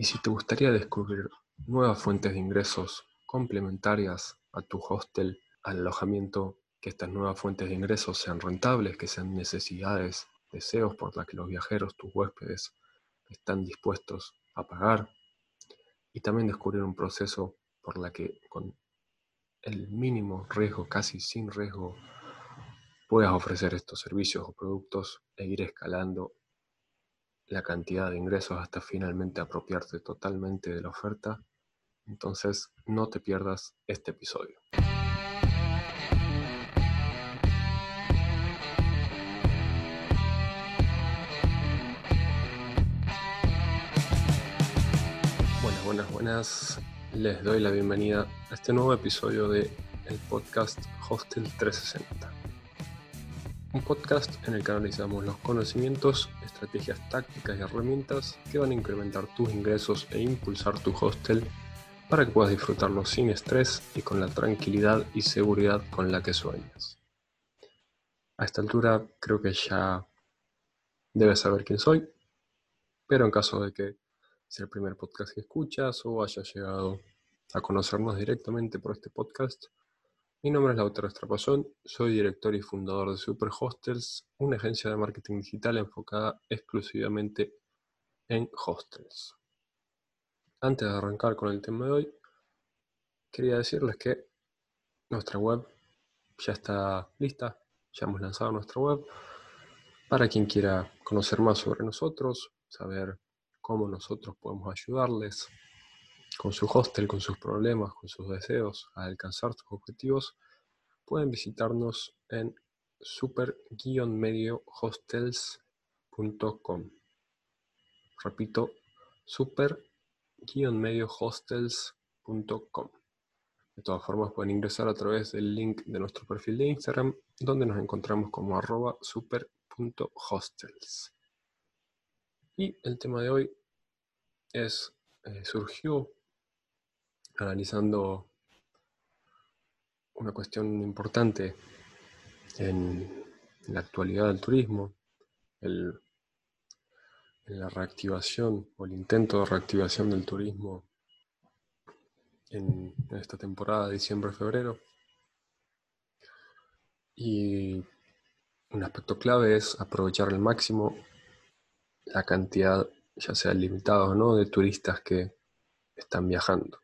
Y si te gustaría descubrir nuevas fuentes de ingresos complementarias a tu hostel, al alojamiento, que estas nuevas fuentes de ingresos sean rentables, que sean necesidades, deseos por las que los viajeros, tus huéspedes, están dispuestos a pagar, y también descubrir un proceso por la que con el mínimo riesgo, casi sin riesgo, puedas ofrecer estos servicios o productos e ir escalando la cantidad de ingresos hasta finalmente apropiarte totalmente de la oferta, entonces no te pierdas este episodio. Buenas, buenas, buenas. Les doy la bienvenida a este nuevo episodio de el podcast Hostel 360 un podcast en el que analizamos los conocimientos, estrategias tácticas y herramientas que van a incrementar tus ingresos e impulsar tu hostel para que puedas disfrutarlo sin estrés y con la tranquilidad y seguridad con la que sueñas. A esta altura creo que ya debes saber quién soy, pero en caso de que sea el primer podcast que escuchas o hayas llegado a conocernos directamente por este podcast, mi nombre es Lautaro Estrapazón, soy director y fundador de Super Hostels, una agencia de marketing digital enfocada exclusivamente en hostels. Antes de arrancar con el tema de hoy, quería decirles que nuestra web ya está lista, ya hemos lanzado nuestra web. Para quien quiera conocer más sobre nosotros, saber cómo nosotros podemos ayudarles, con su hostel, con sus problemas, con sus deseos, a alcanzar sus objetivos, pueden visitarnos en super-mediohostels.com. Repito, super-mediohostels.com. De todas formas, pueden ingresar a través del link de nuestro perfil de Instagram, donde nos encontramos como arroba super.hostels. Y el tema de hoy es, eh, surgió analizando una cuestión importante en, la actualidad del turismo, en la reactivación o el intento de reactivación del turismo en, esta temporada de diciembre-febrero. Y un aspecto clave es aprovechar al máximo la cantidad, ya sea limitada o no, de turistas que están viajando.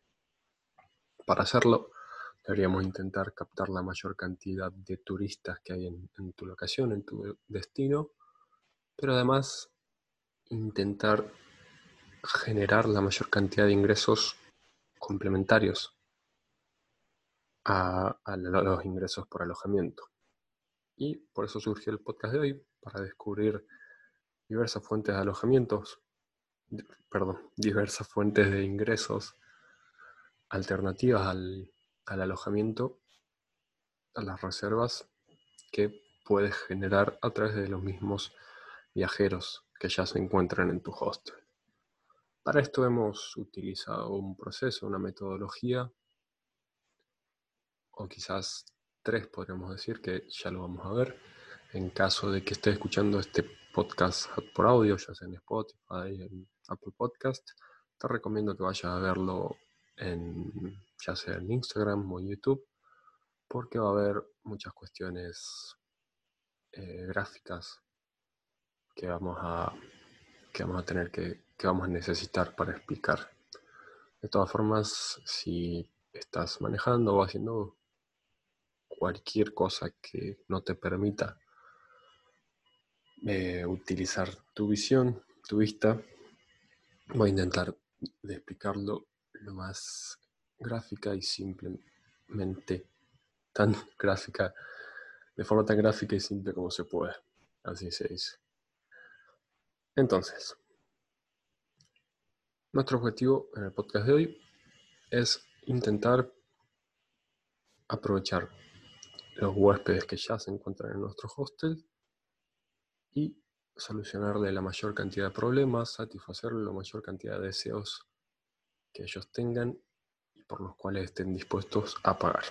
Para hacerlo, deberíamos intentar captar la mayor cantidad de turistas que hay en, tu locación, en tu destino, pero además intentar generar la mayor cantidad de ingresos complementarios a, los ingresos por alojamiento. Y por eso surgió el podcast de hoy, para descubrir diversas fuentes de alojamientos, perdón, diversas fuentes de ingresos alternativas al, alojamiento, a las reservas que puedes generar a través de los mismos viajeros que ya se encuentran en tu hostel. Para esto hemos utilizado un proceso, una metodología, o quizás tres podríamos decir, que ya lo vamos a ver. En caso de que estés escuchando este podcast por audio, ya sea en Spotify, en Apple Podcast, te recomiendo que vayas a verlo en, ya sea en Instagram o YouTube, porque va a haber muchas cuestiones eh, gráficas que vamos a que vamos a tener que, que vamos a necesitar para explicar. De todas formas, si estás manejando o haciendo cualquier cosa que no te permita eh, utilizar tu visión, tu vista, voy a intentar de explicarlo lo más gráfica y simplemente tan gráfica, de forma tan gráfica y simple como se puede. Así se dice. Entonces, nuestro objetivo en el podcast de hoy es intentar aprovechar los huéspedes que ya se encuentran en nuestro hostel y solucionarle la mayor cantidad de problemas, satisfacerle la mayor cantidad de deseos que ellos tengan y por los cuales estén dispuestos a pagar.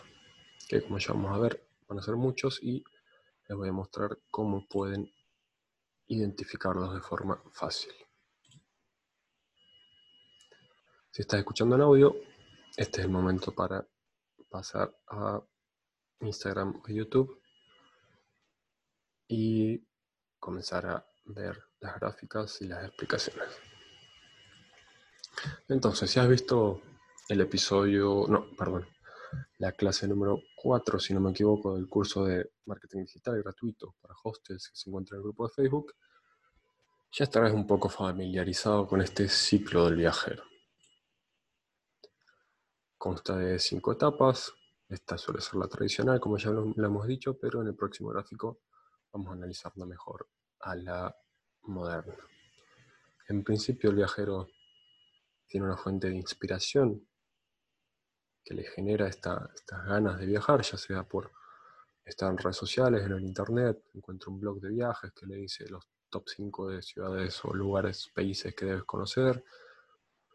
Que como ya vamos a ver, van a ser muchos y les voy a mostrar cómo pueden identificarlos de forma fácil. Si estás escuchando en audio, este es el momento para pasar a Instagram o YouTube y comenzar a ver las gráficas y las explicaciones. Entonces, si has visto el episodio, no, perdón, la clase número 4, si no me equivoco, del curso de marketing digital gratuito para hostels que se encuentra en el grupo de Facebook, ya estarás un poco familiarizado con este ciclo del viajero. Consta de cinco etapas. Esta suele ser la tradicional, como ya lo, hemos dicho, pero en el próximo gráfico vamos a analizarla mejor a la moderna. En principio el viajero tiene una fuente de inspiración que le genera estas ganas de viajar, ya sea por estar en redes sociales, en el internet, encuentra un blog de viajes que le dice los top 5 de ciudades o lugares, países que debes conocer,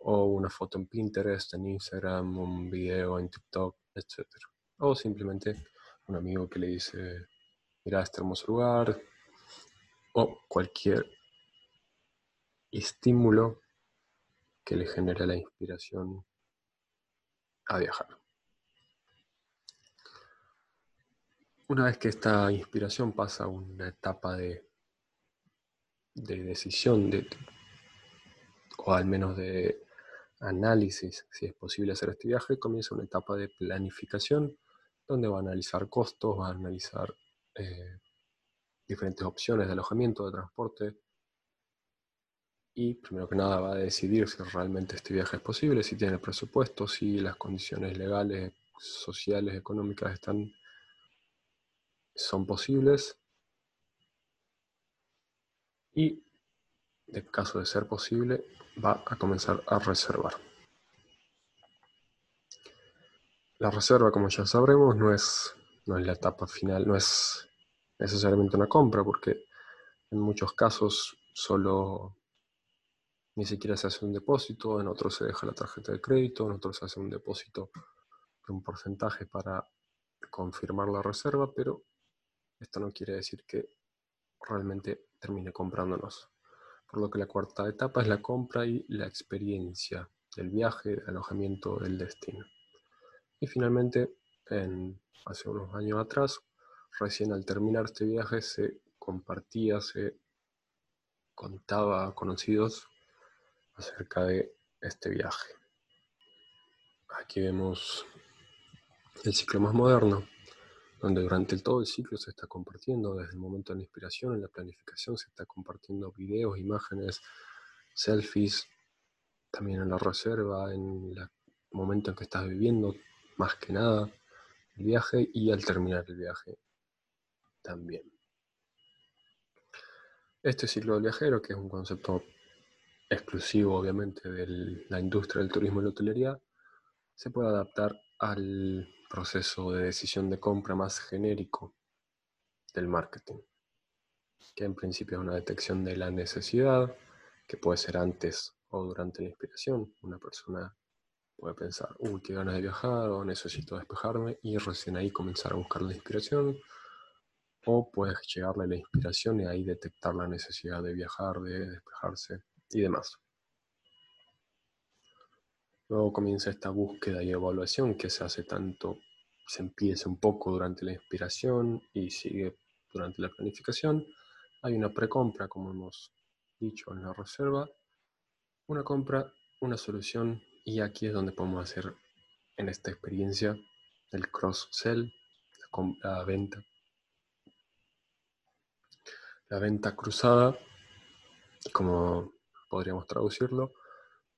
o una foto en Pinterest, en Instagram, un video en TikTok, etc. O simplemente un amigo que le dice, mira este hermoso lugar, o cualquier estímulo que le genere la inspiración a viajar. Una vez que esta inspiración pasa a una etapa de, de decisión, de, o al menos de análisis, si es posible hacer este viaje, comienza una etapa de planificación, donde va a analizar costos, va a analizar eh, diferentes opciones de alojamiento, de transporte, y primero que nada va a decidir si realmente este viaje es posible, si tiene presupuesto, si las condiciones legales, sociales, económicas están, son posibles. Y en caso de ser posible, va a comenzar a reservar. La reserva, como ya sabremos, no es, no es la etapa final, no es necesariamente una compra, porque en muchos casos solo ni siquiera se hace un depósito, en otros se deja la tarjeta de crédito, en otros se hace un depósito de un porcentaje para confirmar la reserva, pero esto no quiere decir que realmente termine comprándonos. Por lo que la cuarta etapa es la compra y la experiencia del viaje, del alojamiento, del destino. Y finalmente, en, hace unos años atrás, recién al terminar este viaje se compartía, se contaba a conocidos acerca de este viaje. Aquí vemos el ciclo más moderno, donde durante todo el ciclo se está compartiendo, desde el momento de la inspiración, en la planificación, se está compartiendo videos, imágenes, selfies, también en la reserva, en el momento en que estás viviendo, más que nada, el viaje y al terminar el viaje también. Este ciclo del viajero, que es un concepto exclusivo obviamente de la industria del turismo y la hotelería, se puede adaptar al proceso de decisión de compra más genérico del marketing, que en principio es una detección de la necesidad, que puede ser antes o durante la inspiración. Una persona puede pensar, uy, qué ganas de viajar o necesito despejarme y recién ahí comenzar a buscar la inspiración. O puedes llegarle la inspiración y ahí detectar la necesidad de viajar, de despejarse y demás. Luego comienza esta búsqueda y evaluación que se hace tanto, se empieza un poco durante la inspiración y sigue durante la planificación. Hay una precompra, como hemos dicho en la reserva, una compra, una solución y aquí es donde podemos hacer en esta experiencia el cross-sell, la, la venta. La venta cruzada, como podríamos traducirlo,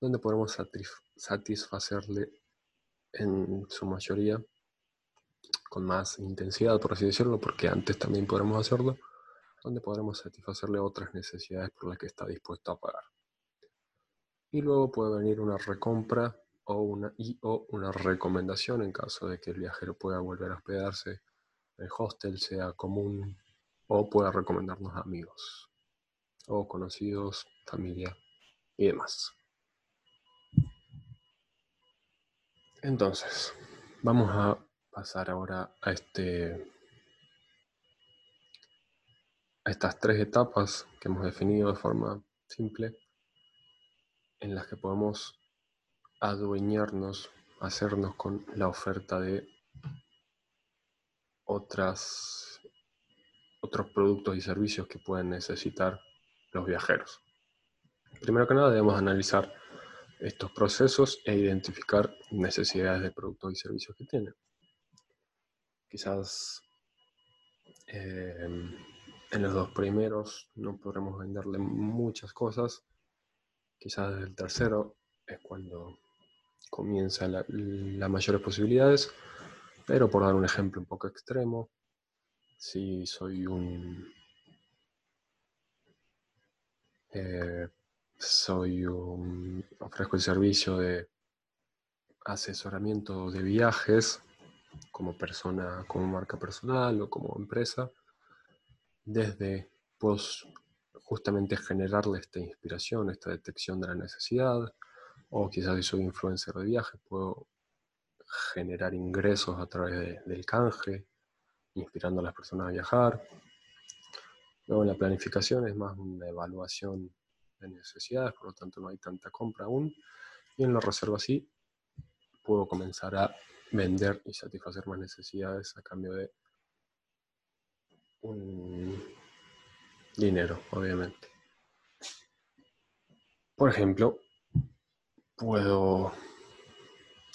donde podemos satisfacerle en su mayoría con más intensidad, por así decirlo, porque antes también podremos hacerlo, donde podremos satisfacerle otras necesidades por las que está dispuesto a pagar. Y luego puede venir una recompra o una, o una recomendación en caso de que el viajero pueda volver a hospedarse en el hostel, sea común, o pueda recomendarnos amigos o conocidos, familia y demás. Entonces, vamos a pasar ahora a este a estas tres etapas que hemos definido de forma simple en las que podemos adueñarnos, hacernos con la oferta de otras, otros productos y servicios que pueden necesitar los viajeros. Primero que nada debemos analizar estos procesos e identificar necesidades de productos y servicios que tienen. Quizás em, en los dos primeros no podremos venderle muchas cosas. Quizás el tercero es cuando comienzan las mayores posibilidades. Pero por dar un ejemplo un poco extremo, si soy un... Eh, soy un... ofrezco el servicio de asesoramiento de viajes como persona, como marca personal o como empresa, desde pues justamente generarle esta inspiración, esta detección de la necesidad, o quizás si soy influencer de viajes, puedo generar ingresos a través del canje, inspirando a las personas a viajar. Luego la planificación es más una evaluación de necesidades, por lo tanto no hay tanta compra aún. Y en la reserva sí, puedo comenzar a vender y satisfacer más necesidades a cambio de un dinero, obviamente. Por ejemplo, puedo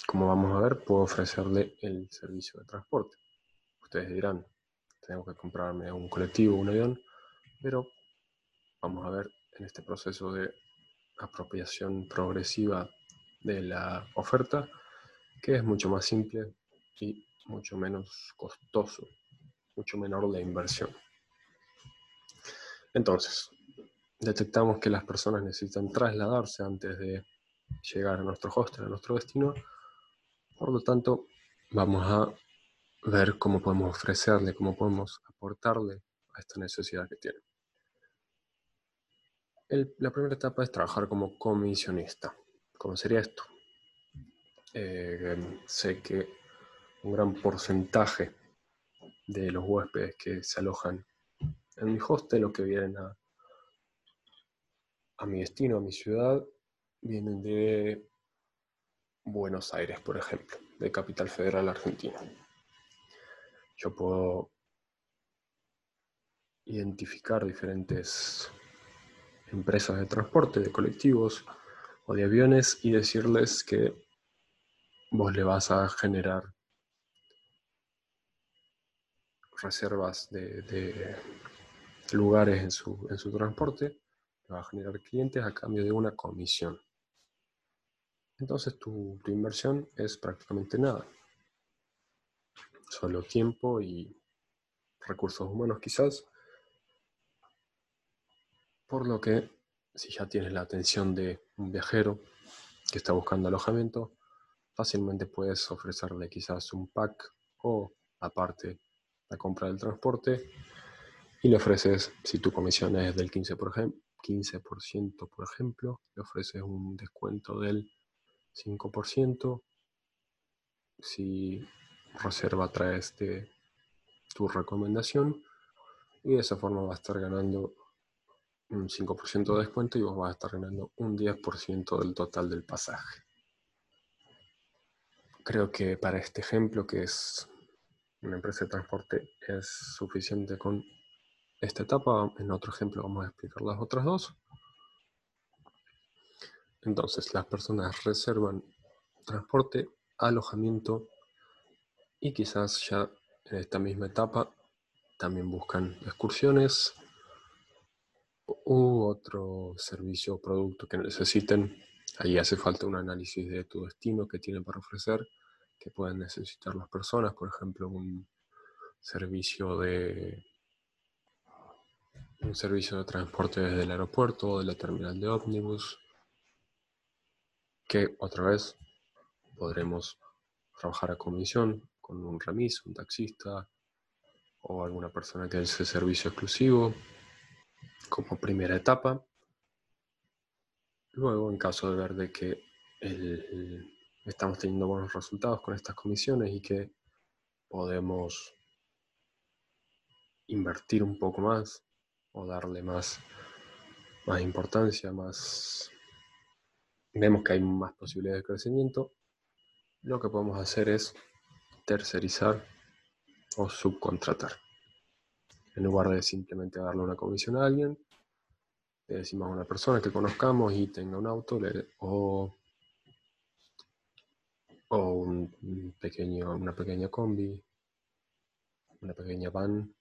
como vamos a ver, puedo ofrecerle el servicio de transporte. Ustedes dirán, tengo que comprarme un colectivo, un avión, pero vamos a ver en este proceso de apropiación progresiva de la oferta, que es mucho más simple y mucho menos costoso, mucho menor la inversión. Entonces, detectamos que las personas necesitan trasladarse antes de llegar a nuestro hostel, a nuestro destino, por lo tanto, vamos a ver cómo podemos ofrecerle, cómo podemos aportarle a esta necesidad que tiene. La primera etapa es trabajar como comisionista. ¿Cómo sería esto? Eh, sé que un gran porcentaje de los huéspedes que se alojan en mi hostel o que vienen a, a mi destino, a mi ciudad, vienen de Buenos Aires, por ejemplo, de Capital Federal Argentina. Yo puedo identificar diferentes empresas de transporte, de colectivos o de aviones y decirles que vos le vas a generar reservas de, lugares en su, en su transporte, le va a generar clientes a cambio de una comisión entonces tu, inversión es prácticamente nada. Solo tiempo y recursos humanos quizás. Por lo que si ya tienes la atención de un viajero que está buscando alojamiento, fácilmente puedes ofrecerle quizás un pack o aparte la compra del transporte y le ofreces, si tu comisión es del 15%, por, 15% por ejemplo, le ofreces un descuento del 5% si reserva a través de tu recomendación y de esa forma va a estar ganando un 5% de descuento y vos vas a estar ganando un 10% del total del pasaje. Creo que para este ejemplo, que es una empresa de transporte, es suficiente con esta etapa. En otro ejemplo vamos a explicar las otras dos. Entonces, las personas reservan transporte, alojamiento y quizás ya en esta misma etapa también buscan excursiones u otro servicio o producto que necesiten. Ahí hace falta un análisis de tu destino que tienen para ofrecer, que pueden necesitar las personas, por ejemplo, un servicio de un servicio de transporte desde el aeropuerto o de la terminal de ómnibus, que otra vez podremos trabajar a comisión con un remis, un taxista o alguna persona que hace servicio exclusivo como primera etapa. Luego, en caso de ver que estamos teniendo buenos resultados con estas comisiones y que podemos invertir un poco más o darle más, más importancia, más vemos que hay más posibilidades de crecimiento, lo que podemos hacer es tercerizar o subcontratar. En lugar de simplemente darle una comisión a alguien, le decimos a una persona que conozcamos y tenga un auto o, un pequeño, una pequeña combi, una pequeña van,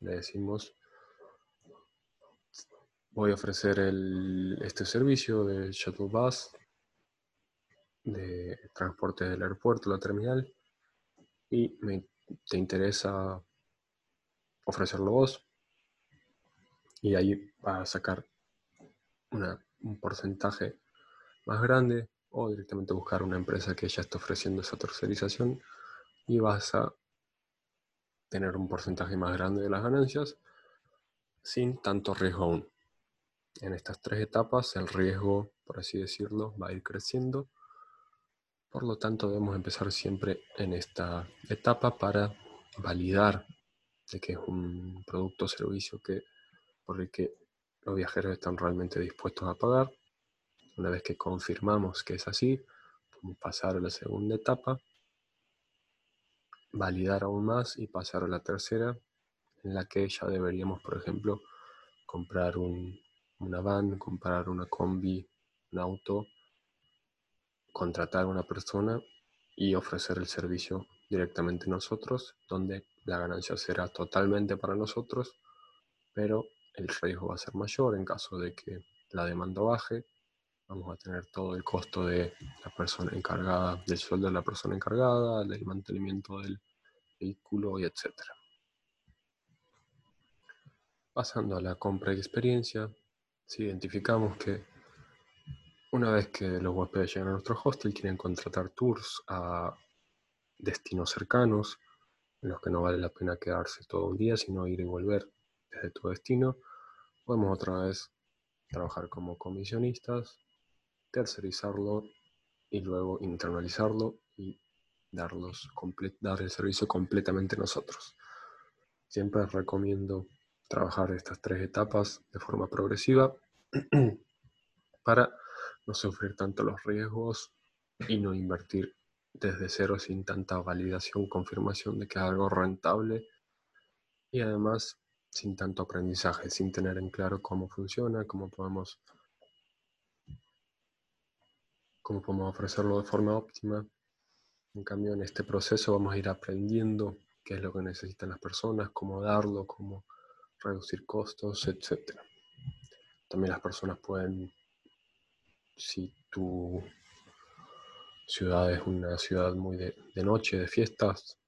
le decimos, voy a ofrecer este servicio de shuttle bus, de transporte del aeropuerto la terminal, y te interesa ofrecerlo vos, y ahí vas a sacar un porcentaje más grande o directamente buscar una empresa que ya está ofreciendo esa tercerización y vas a tener un porcentaje más grande de las ganancias sin tanto riesgo aún. En estas tres etapas el riesgo, por así decirlo, va a ir creciendo. Por lo tanto, debemos empezar siempre en esta etapa para validar de que es un producto o servicio que, por el que los viajeros están realmente dispuestos a pagar. Una vez que confirmamos que es así, podemos pasar a la segunda etapa, validar aún más y pasar a la tercera, en la que ya deberíamos, por ejemplo, comprar una van, comprar una combi, un auto, contratar a una persona y ofrecer el servicio directamente nosotros, donde la ganancia será totalmente para nosotros, pero el riesgo va a ser mayor en caso de que la demanda baje. Vamos a tener todo el costo de la persona encargada, del sueldo de la persona encargada, del mantenimiento del vehículo y etc. Pasando a la compra y experiencia, si identificamos que una vez que los huéspedes llegan a nuestro hostel quieren contratar tours a destinos cercanos, en los que no vale la pena quedarse todo un día, sino ir y volver desde tu destino, podemos otra vez trabajar como comisionistas, tercerizarlo y luego internalizarlo y darlos dar el servicio completamente nosotros. Siempre recomiendo trabajar estas tres etapas de forma progresiva para no sufrir tanto los riesgos y no invertir desde cero sin tanta validación, confirmación de que es algo rentable y además sin tanto aprendizaje, sin tener en claro cómo funciona, cómo podemos, cómo podemos ofrecerlo de forma óptima. En cambio, en este proceso vamos a ir aprendiendo qué es lo que necesitan las personas, cómo darlo, cómo reducir costos, etc. También las personas pueden, si tu ciudad es una ciudad muy de, noche, de fiestas,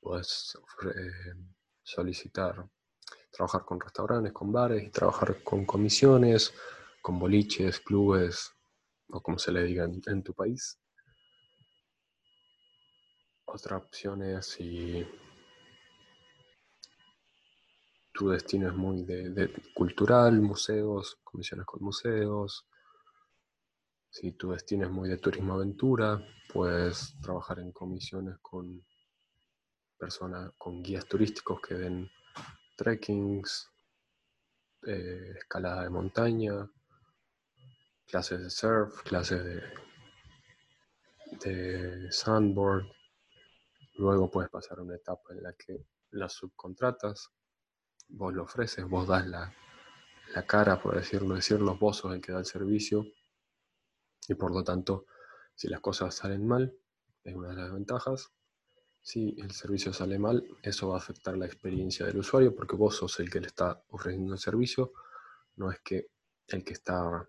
puedes eh, solicitar trabajar con restaurantes, con bares y trabajar con comisiones, con boliches, clubes o como se le diga en, tu país. Otra opción es si tu destino es muy de, cultural, museos, comisiones con museos. Si tu destino es muy de turismo aventura, puedes trabajar en comisiones con personas, con guías turísticos que den trekkings, eh, escalada de montaña, clases de surf, clases de, de sandboard. Luego puedes pasar a una etapa en la que las subcontratas, vos lo ofreces, vos das la, la cara, por decirlo, decirlo, vos sos el que da el servicio y por lo tanto, si las cosas salen mal, es una de las ventajas, si el servicio sale mal, eso va a afectar la experiencia del usuario porque vos sos el que le está ofreciendo el servicio, no es que el que está,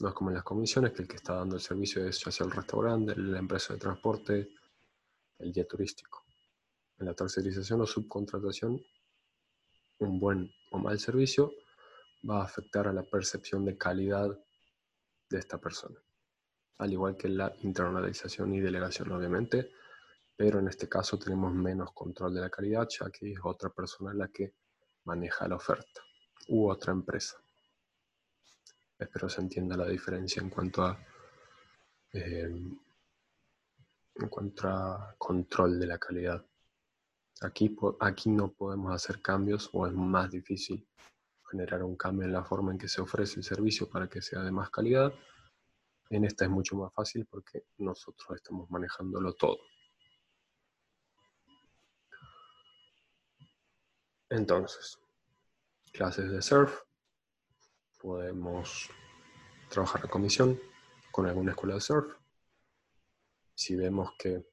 no es como en las comisiones, que el que está dando el servicio es ya sea el restaurante, la empresa de transporte, el guía turístico. En la tercerización o subcontratación, un buen o mal servicio va a afectar a la percepción de calidad de esta persona. Al igual que la internalización y delegación, obviamente, pero en este caso tenemos menos control de la calidad, ya que es otra persona la que maneja la oferta u otra empresa. Espero se entienda la diferencia en cuanto a, eh, en cuanto a control de la calidad. Aquí, aquí no podemos hacer cambios o es más difícil generar un cambio en la forma en que se ofrece el servicio para que sea de más calidad, En esta es mucho más fácil porque nosotros estamos manejándolo todo. Entonces, clases de surf, podemos trabajar en comisión con alguna escuela de surf. Si vemos que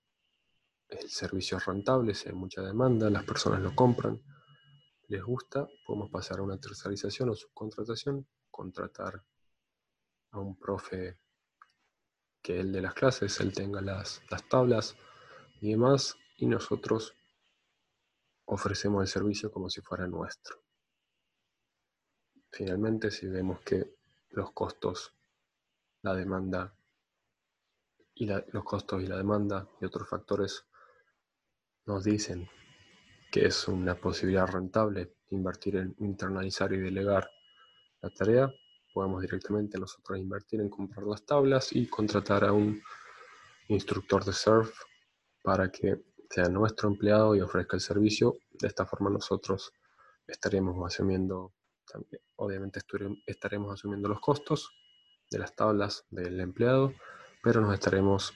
el servicio es rentable, si hay mucha demanda, las personas lo compran, les gusta, podemos pasar a una tercerización o subcontratación, contratar a un profe que él de las clases, él tenga las, las tablas y demás, y nosotros ofrecemos el servicio como si fuera nuestro. Finalmente, si vemos que los costos, la demanda y los costos y la demanda y otros factores nos dicen que es una posibilidad rentable invertir en internalizar y delegar la tarea, podemos directamente nosotros invertir en comprar las tablas y contratar a un instructor de surf para que sea nuestro empleado y ofrezca el servicio. De esta forma nosotros estaremos asumiendo, obviamente estaremos asumiendo los costos de las tablas del empleado, pero nos estaremos,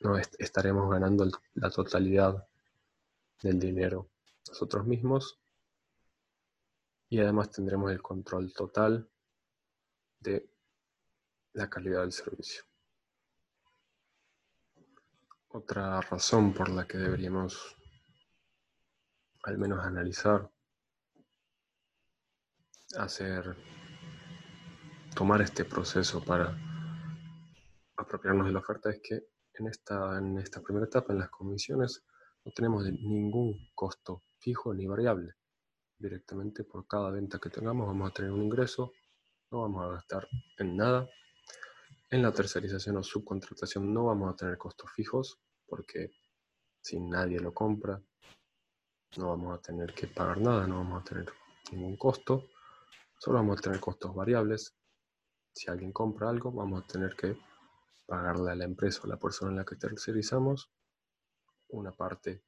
nos estaremos ganando la totalidad del dinero nosotros mismos y además tendremos el control total de la calidad del servicio. Otra razón por la que deberíamos al menos analizar, hacer, tomar este proceso para apropiarnos de la oferta es que en esta, en esta primera etapa, en las comisiones, no tenemos ningún costo fijo ni variable directamente por cada venta que tengamos vamos a tener un ingreso, no vamos a gastar en nada. En la tercerización o subcontratación no vamos a tener costos fijos porque si nadie lo compra no vamos a tener que pagar nada, no vamos a tener ningún costo, solo vamos a tener costos variables. Si alguien compra algo, vamos a tener que pagarle a la empresa o a la persona en la que tercerizamos una parte,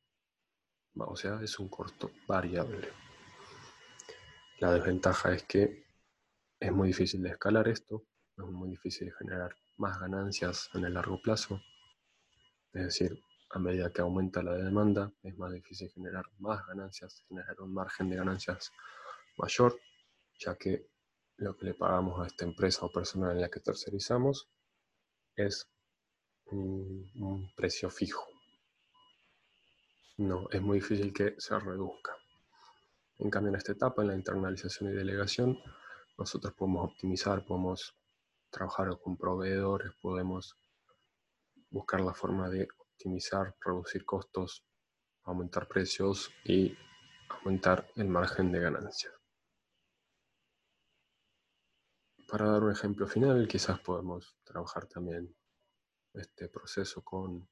o sea, es un costo variable. La desventaja es que es muy difícil de escalar esto, es muy difícil de generar más ganancias en el largo plazo. Es decir, a medida que aumenta la demanda, es más difícil generar más ganancias, generar un margen de ganancias mayor, ya que lo que le pagamos a esta empresa o persona en la que tercerizamos es un, un precio fijo. No, es muy difícil que se reduzca. En cambio, en esta etapa, en la internalización y delegación, nosotros podemos optimizar, podemos trabajar con proveedores, podemos buscar la forma de optimizar, reducir costos, aumentar precios y aumentar el margen de ganancia. Para dar un ejemplo final, quizás podemos trabajar también este proceso con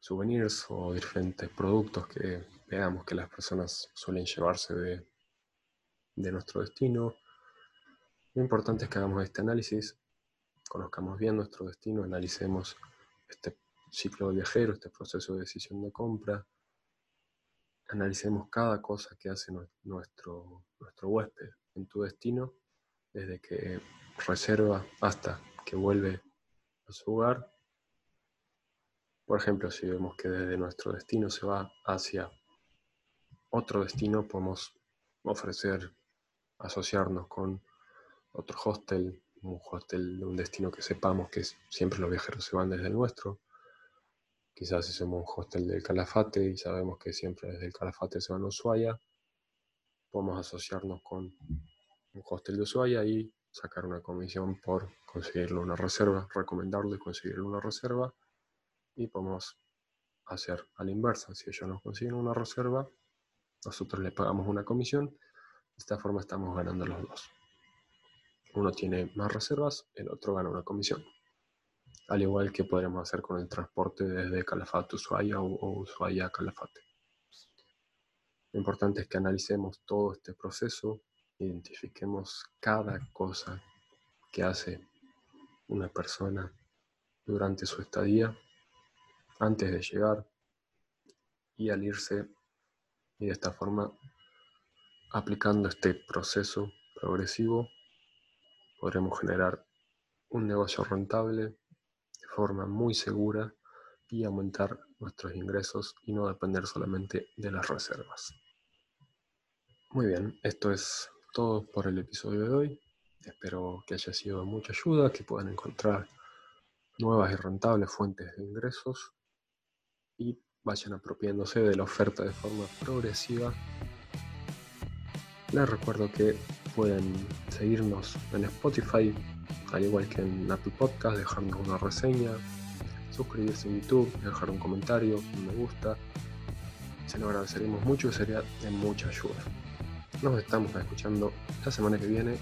souvenirs o diferentes productos que veamos que las personas suelen llevarse de, de nuestro destino. Lo importante es que hagamos este análisis, conozcamos bien nuestro destino, analicemos este ciclo de viajero, este proceso de decisión de compra, analicemos cada cosa que hace nuestro, nuestro huésped en tu destino, desde que reserva hasta que vuelve a su hogar por ejemplo, si vemos que desde nuestro destino se va hacia otro destino, podemos ofrecer asociarnos con otro hostel, un hostel de un destino que sepamos que siempre los viajeros se van desde el nuestro. Quizás si somos un hostel del Calafate y sabemos que siempre desde el Calafate se van a Ushuaia, podemos asociarnos con un hostel de Ushuaia y sacar una comisión por conseguirle una reserva, recomendarle conseguirle una reserva y podemos hacer a la inversa. Si ellos nos consiguen una reserva, nosotros les pagamos una comisión. De esta forma estamos ganando los dos. Uno tiene más reservas, el otro gana una comisión. Al igual que podremos hacer con el transporte desde Calafate a Ushuaia o, Ushuaia a Calafate. Lo importante es que analicemos todo este proceso, identifiquemos cada cosa que hace una persona durante su estadía antes de llegar y al irse y de esta forma aplicando este proceso progresivo podremos generar un negocio rentable de forma muy segura y aumentar nuestros ingresos y no depender solamente de las reservas. Muy bien, esto es todo por el episodio de hoy. Espero que haya sido de mucha ayuda, que puedan encontrar nuevas y rentables fuentes de ingresos y vayan apropiándose de la oferta de forma progresiva. Les recuerdo que pueden seguirnos en Spotify, al igual que en Apple Podcast, dejarnos una reseña, suscribirse en YouTube, dejar un comentario, un me gusta. Se lo agradeceremos mucho y sería de mucha ayuda. Nos estamos escuchando la semana que viene.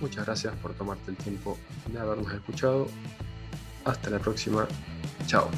Muchas gracias por tomarte el tiempo de habernos escuchado. Hasta la próxima. Chao.